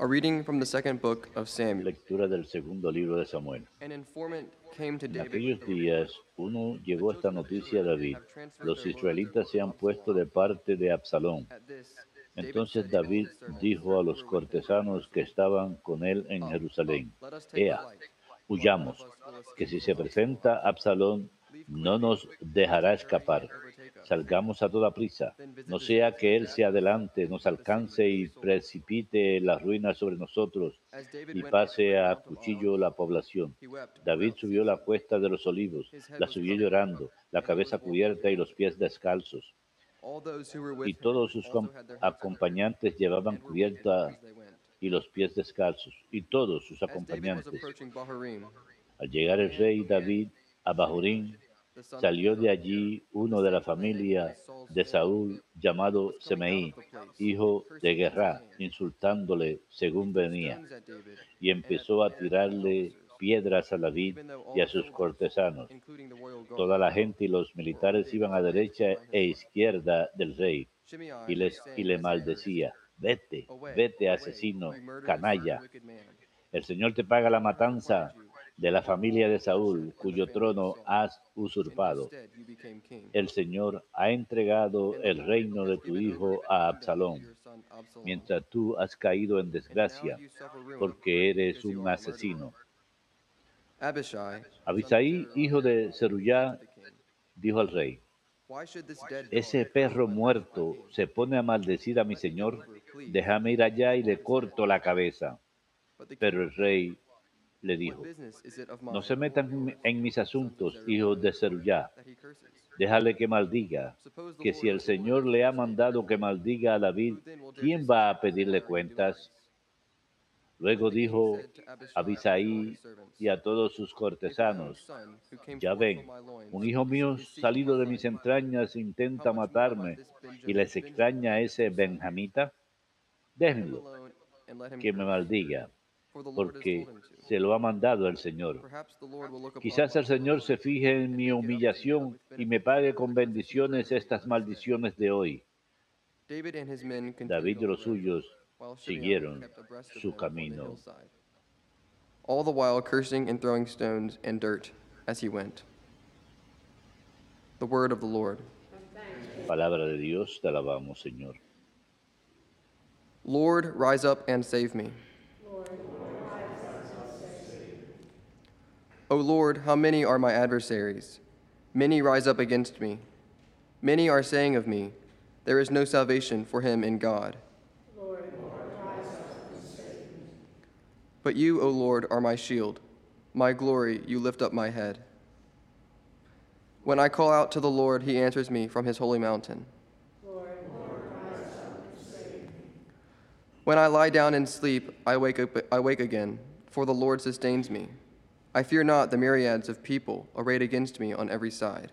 A reading from the second book of Samuel. Lectura del segundo libro de Samuel. An informant came to En aquellos días uno llevó esta noticia a David. Los israelitas se han puesto de parte de Absalón. Entonces David dijo a los cortesanos que estaban con él en Jerusalén, let us take Ea, huyamos, que si se presenta Absalón no nos dejará escapar. Salgamos a toda prisa, no sea que él se adelante, nos alcance y precipite la ruina sobre nosotros y pase a cuchillo la población. David subió la cuesta de los olivos, la subió llorando, la cabeza cubierta y los pies descalzos. Y todos sus acompañantes llevaban cubierta y los pies descalzos. Y todos sus acompañantes. Al llegar el rey David a Bahurín, salió de allí uno de la familia de Saúl llamado Semeí, hijo de Guerra, insultándole según venía, y empezó a tirarle piedras a David y a sus cortesanos. Toda la gente y los militares iban a derecha e izquierda del rey y, les, y le maldecía, vete, vete asesino, canalla, el Señor te paga la matanza de la familia de Saúl, cuyo trono has usurpado. El Señor ha entregado el reino de tu hijo a Absalón, mientras tú has caído en desgracia, porque eres un asesino. Abisai, hijo de Zerullá, dijo al rey, ese perro muerto se pone a maldecir a mi señor, déjame ir allá y le corto la cabeza. Pero el rey le dijo, no se metan en mi- en mis asuntos, hijos de curses? déjale que maldiga, que si el Señor le ha mandado que maldiga a David, ¿quién va a pedirle cuentas? Luego dijo a servants, y a todos sus "If my own cortesanos, ya ven, un hijo mío salido de mis entrañas intenta matarme y les extraña ese benjamita, déjenlo, que me maldiga, porque. Se lo ha mandado el Señor. Quizás el Señor se fije en mi humillación y me pague con bendiciones estas maldiciones de hoy. David y los suyos siguieron su camino. all the while cursing and throwing stones and dirt as he went. The word of the Lord. Palabra de Dios, te alabamos, Señor. Lord, rise up and save me. O Lord, how many are my adversaries? Many rise up against me. Many are saying of me, There is no salvation for him in God. But you, O Lord, are my shield. My glory, you lift up my head. When I call out to the Lord, he answers me from his holy mountain. When I lie down and sleep, I wake up I wake again, for the Lord sustains me. I fear not the myriads of people arrayed against me on every side.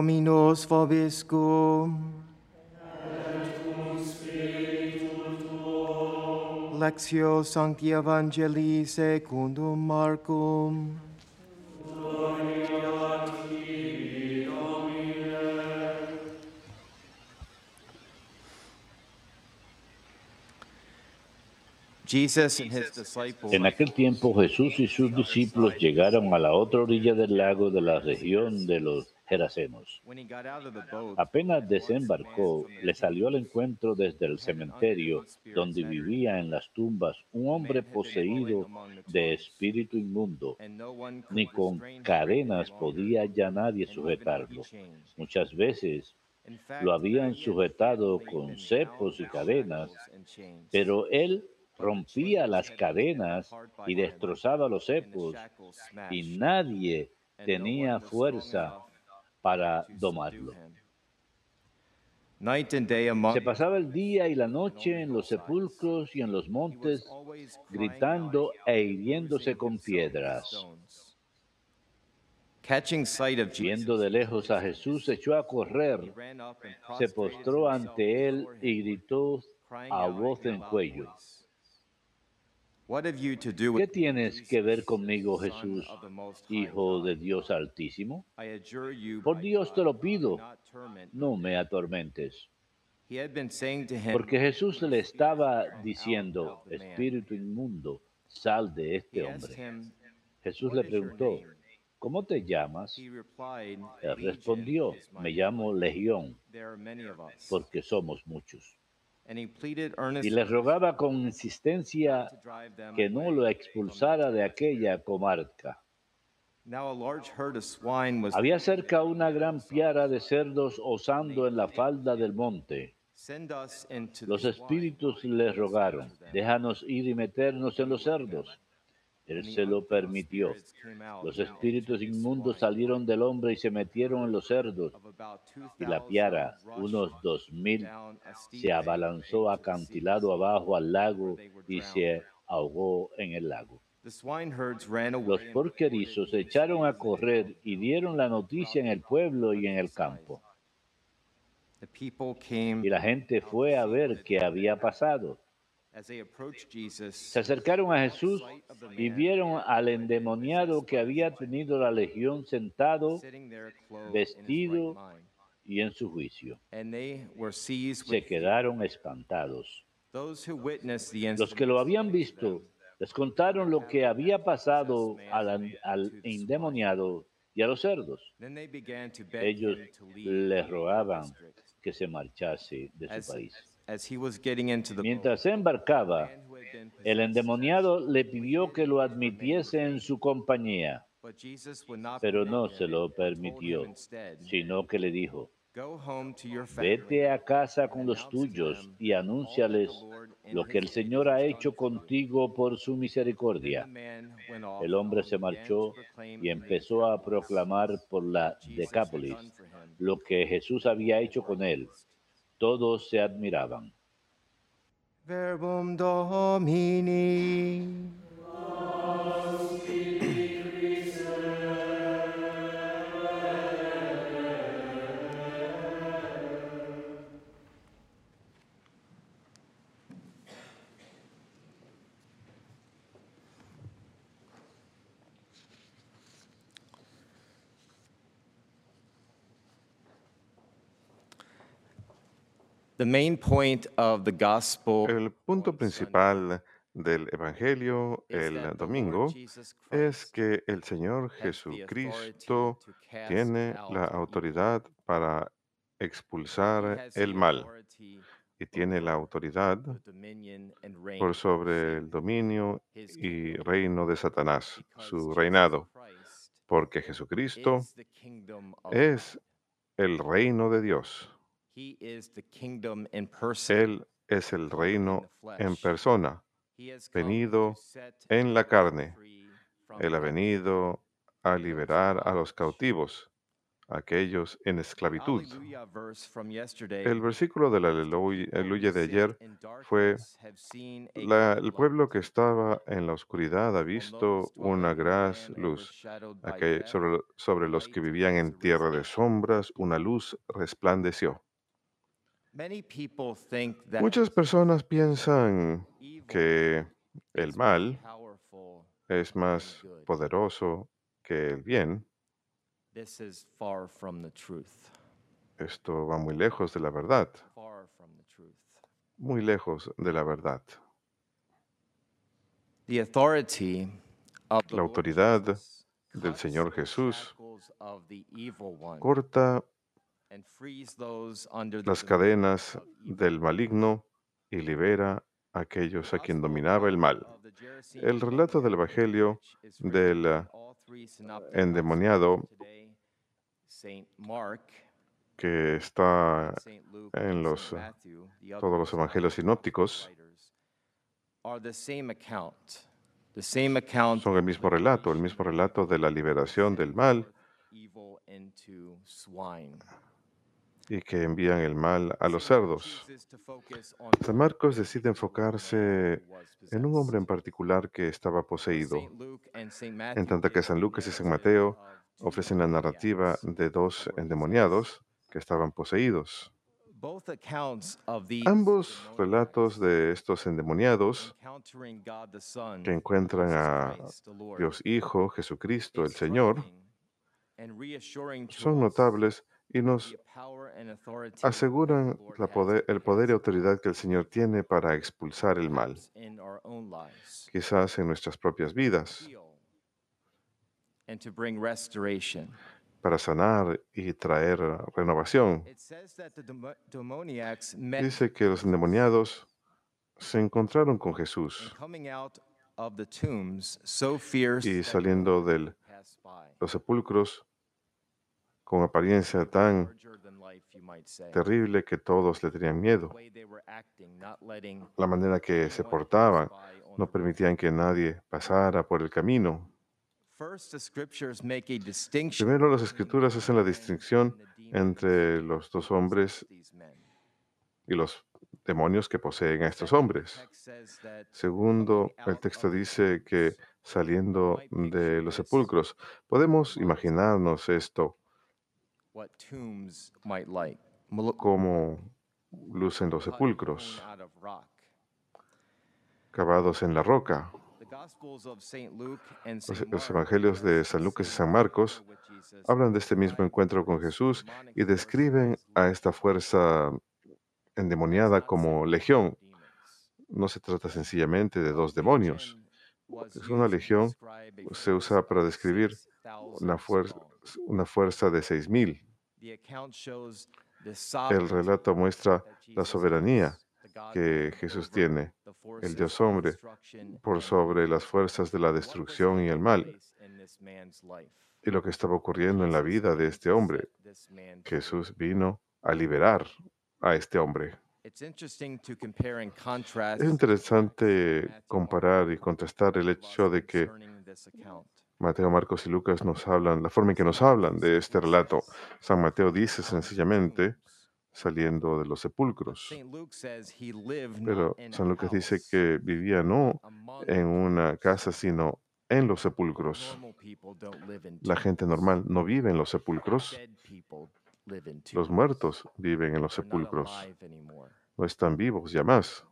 Dominus vobiscum. Lectio Sancti Evangelii secundum Marcum. Jesus and his disciples En aquel tiempo Jesús y sus discípulos llegaron a la otra orilla del lago de la región de los Gerasenos. Apenas desembarcó, le salió al encuentro desde el cementerio donde vivía en las tumbas un hombre poseído de espíritu inmundo. Ni con cadenas podía ya nadie sujetarlo. Muchas veces lo habían sujetado con cepos y cadenas, pero él rompía las cadenas y destrozaba los cepos y nadie tenía fuerza para domarlo. Se pasaba el día y la noche en los sepulcros y en los montes, gritando e hiriéndose con piedras. Viendo de lejos a Jesús, se echó a correr, se postró ante él y gritó a voz en cuello. ¿Qué tienes que ver conmigo, Jesús, Hijo de Dios Altísimo? Por Dios te lo pido, no me atormentes. He had been saying to him, Porque Jesús le estaba "Come out diciendo, of the man." Espíritu inmundo, sal de este hombre. Jesús "What le preguntó, name?" ¿cómo te llamas? He replied, Él "Legion respondió, me llamo Legión, porque somos muchos. Y earnestly le rogaba con insistencia que no lo expulsara de aquella comarca. Había cerca una gran piara de cerdos osando en la falda del monte. Los espíritus le rogaron, déjanos ir y meternos en los cerdos. Él se lo permitió. Los espíritus inmundos salieron del hombre y se metieron en los cerdos, y la piara, unos dos mil, se abalanzó acantilado abajo al lago y se ahogó en el lago. Los porquerizos se echaron a correr y dieron la noticia en el pueblo y en el campo. Y la gente fue a ver qué había pasado. Se acercaron a Jesús y vieron al endemoniado que había tenido la legión sentado vestido y en su juicio. Se quedaron espantados. Los que lo habían visto les contaron lo que había pasado al, al endemoniado y a los cerdos. Ellos le rogaban que se marchase de su país. Mientras embarcaba, el endemoniado le pidió que lo admitiese en su compañía, pero no se lo permitió, sino que le dijo, vete a casa con los tuyos y anúnciales lo que el Señor ha hecho contigo por su misericordia. El hombre se marchó y empezó a proclamar por la Decápolis lo que Jesús había hecho con él. Todos se admiraban. Verbum Domini. El punto principal del Evangelio el domingo es que el Señor Jesucristo tiene la autoridad para expulsar el mal y tiene la autoridad por sobre el dominio y reino de Satanás, su reinado, porque Jesucristo es el reino de Dios. Él es el reino en persona. Venido en la carne. Él ha venido a liberar a los cautivos, aquellos en esclavitud. El versículo del aleluya aleluya de ayer fue, la- el pueblo que estaba en la oscuridad ha visto una gran luz. Sobre los que vivían en tierra de sombras, una luz resplandeció. Muchas personas piensan que el mal es más poderoso que el bien. This is far from the truth. Esto va muy lejos de la verdad, muy lejos de la verdad. La autoridad del Señor Jesús corta las cadenas del maligno y libera a aquellos a quien dominaba el mal. El relato del Evangelio del endemoniado que está en los, todos los evangelios sinópticos son el mismo relato, el mismo relato de la liberación del mal y que envían el mal a los cerdos. San Marcos decide enfocarse en un hombre en particular que estaba poseído, en tanto que San Lucas y San Mateo ofrecen la narrativa de dos endemoniados que estaban poseídos. Ambos relatos de estos endemoniados que encuentran a Dios Hijo, Jesucristo, el Señor, son notables y nos aseguran la poder- el poder y autoridad que el Señor tiene para expulsar el mal, quizás en nuestras propias vidas, para sanar y traer renovación. Dice que los endemoniados se encontraron con Jesús y saliendo de los sepulcros con apariencia tan terrible que todos le tenían miedo. La manera que se portaban no permitían que nadie pasara por el camino. Primero, las escrituras hacen la distinción entre los dos hombres y los demonios que poseen a estos hombres. Segundo, el texto dice que saliendo de los sepulcros, podemos imaginarnos esto what tombs might like. Mul- como lucen los sepulcros, cavados en la roca. Los, evangelios de San Lucas y San Marcos hablan de este mismo encuentro con Jesús y describen a esta fuerza endemoniada como legión. No se trata sencillamente de dos demonios. Es una legión, se usa para describir una, fuer- una fuerza de seis mil. El relato muestra la soberanía que Jesús tiene, el Dios hombre, por sobre las fuerzas de la destrucción y el mal. Y lo que estaba ocurriendo en la vida de este hombre, Jesús vino a liberar a este hombre. Es interesante comparar y contrastar el hecho de que Mateo, Marcos y Lucas nos hablan, la forma en que nos hablan de este relato. San Mateo dice sencillamente saliendo de los sepulcros. Pero San Lucas dice que vivía no en una casa, sino en los sepulcros. La gente normal no vive en los sepulcros. Los muertos viven en los sepulcros. No están vivos ya más.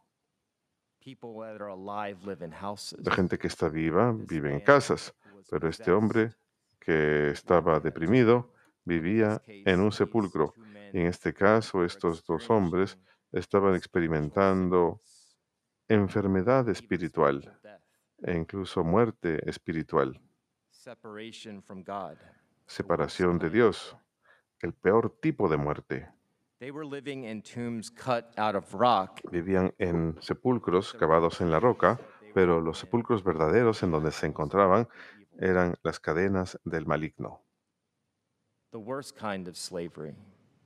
La gente que está viva vive en casas, pero este hombre que estaba deprimido vivía en un sepulcro. Y en este caso, estos dos hombres estaban experimentando enfermedad espiritual e incluso muerte espiritual, separación de Dios, el peor tipo de muerte. Vivían en sepulcros cavados en la roca, pero los sepulcros verdaderos en donde se encontraban eran las cadenas del maligno, The worst kind of slavery,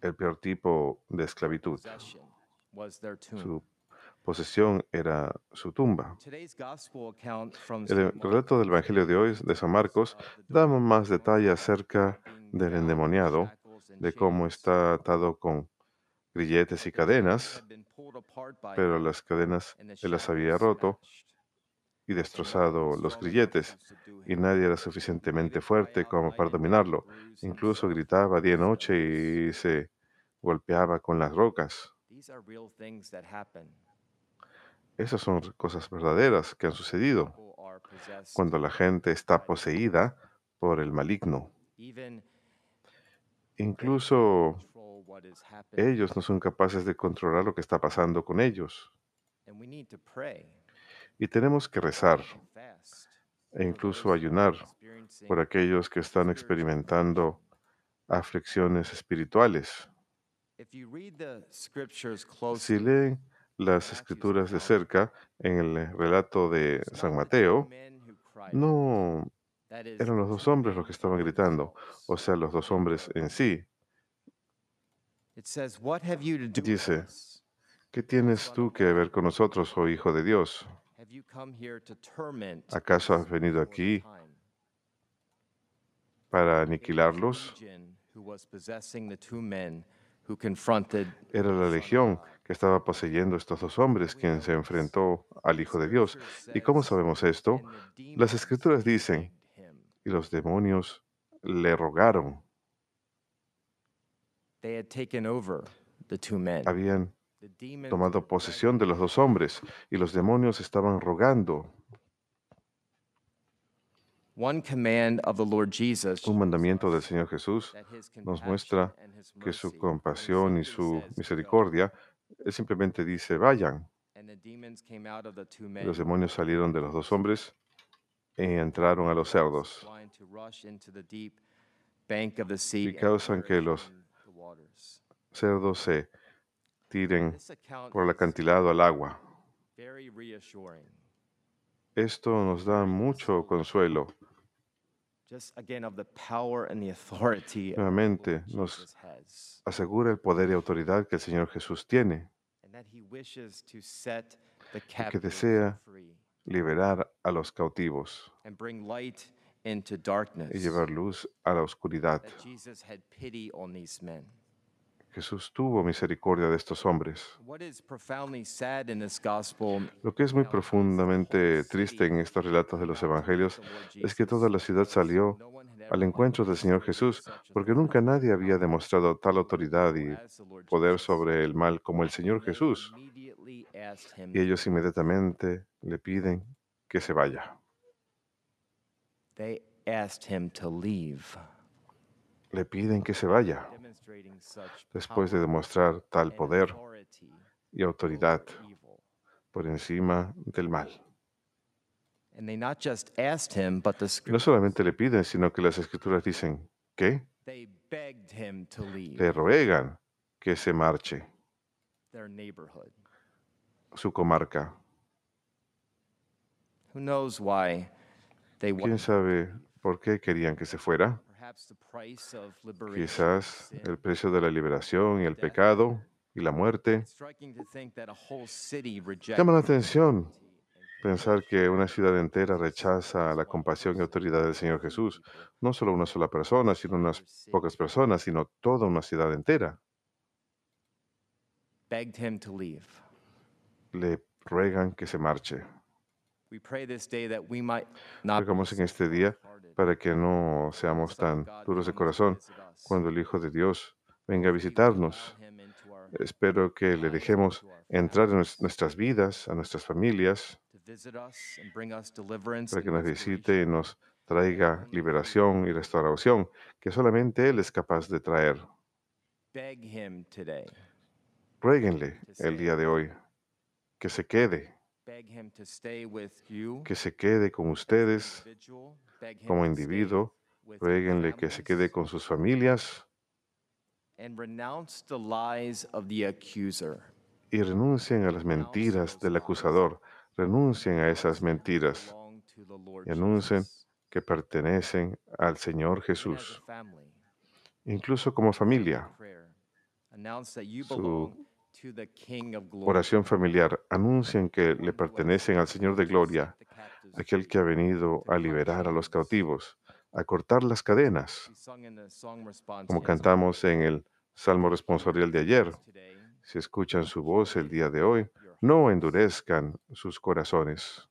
el peor tipo de esclavitud. possession, was their tomb. Su posesión era su tumba. Today's gospel account from El Mark relato del Evangelio de hoy, de San Marcos, da más detalle acerca del endemoniado, de cómo está atado con grilletes y cadenas, pero las cadenas él las había roto y destrozado los grilletes, y nadie era suficientemente fuerte como para dominarlo. Incluso gritaba día y noche y se golpeaba con las rocas. Esas son cosas verdaderas que han sucedido cuando la gente está poseída por el maligno. Incluso ellos no son capaces de controlar lo que está pasando con ellos. Y tenemos que rezar e incluso ayunar por aquellos que están experimentando aflicciones espirituales. Si leen las escrituras de cerca en el relato de San Mateo, no eran los dos hombres los que estaban gritando, o sea, los dos hombres en sí. Dice, ¿qué tienes tú que ver con nosotros, oh Hijo de Dios? ¿Acaso has venido aquí para aniquilarlos? Era la legión que estaba poseyendo estos dos hombres quien se enfrentó al Hijo de Dios. ¿Y cómo sabemos esto? Las escrituras dicen, y los demonios le rogaron. Habían tomado posesión de los dos hombres y los demonios estaban rogando. Un mandamiento del Señor Jesús nos muestra que su compasión y su misericordia, Él simplemente dice, vayan. Los demonios salieron de los dos hombres y entraron a los cerdos y causan que los cerdos se tiren por el acantilado al agua. Esto nos da mucho consuelo. Nuevamente nos asegura el poder y autoridad que el Señor Jesús tiene y que desea liberar a los cautivos y llevar luz a la oscuridad. Jesús tuvo misericordia de estos hombres. Lo que es muy profundamente triste en estos relatos de los evangelios es que toda la ciudad salió al encuentro del Señor Jesús, porque nunca nadie había demostrado tal autoridad y poder sobre el mal como el Señor Jesús. Y ellos inmediatamente le piden que se vaya. Le piden que se vaya después de demostrar tal poder y autoridad por encima del mal. No solamente le piden, sino que las escrituras dicen que le ruegan que se marche su comarca. ¿Quién sabe por qué querían que se fuera? Quizás el precio de la liberación y el pecado y la muerte. Llama la atención pensar que una ciudad entera rechaza la compasión y autoridad del Señor Jesús. No solo una sola persona, sino unas pocas personas, sino toda una ciudad entera. Le ruegan que se marche. Rogamos en este día para que no seamos tan duros de corazón cuando el Hijo de Dios venga a visitarnos. Espero que le dejemos entrar en nuestras vidas, a nuestras familias, para que nos visite y nos traiga liberación y restauración que solamente Él es capaz de traer. Ruéguenle el día de hoy que se quede, que se quede con ustedes como individuo, rueguenle que se quede con sus familias. y renuncien a las mentiras del acusador, renuncien a esas mentiras. y anuncien que pertenecen al Señor Jesús, incluso como familia. Su oración familiar, anuncien que le pertenecen al Señor de Gloria, aquel que ha venido a liberar a los cautivos, a cortar las cadenas, como cantamos en el Salmo responsorial de ayer. Si escuchan su voz el día de hoy, no endurezcan sus corazones.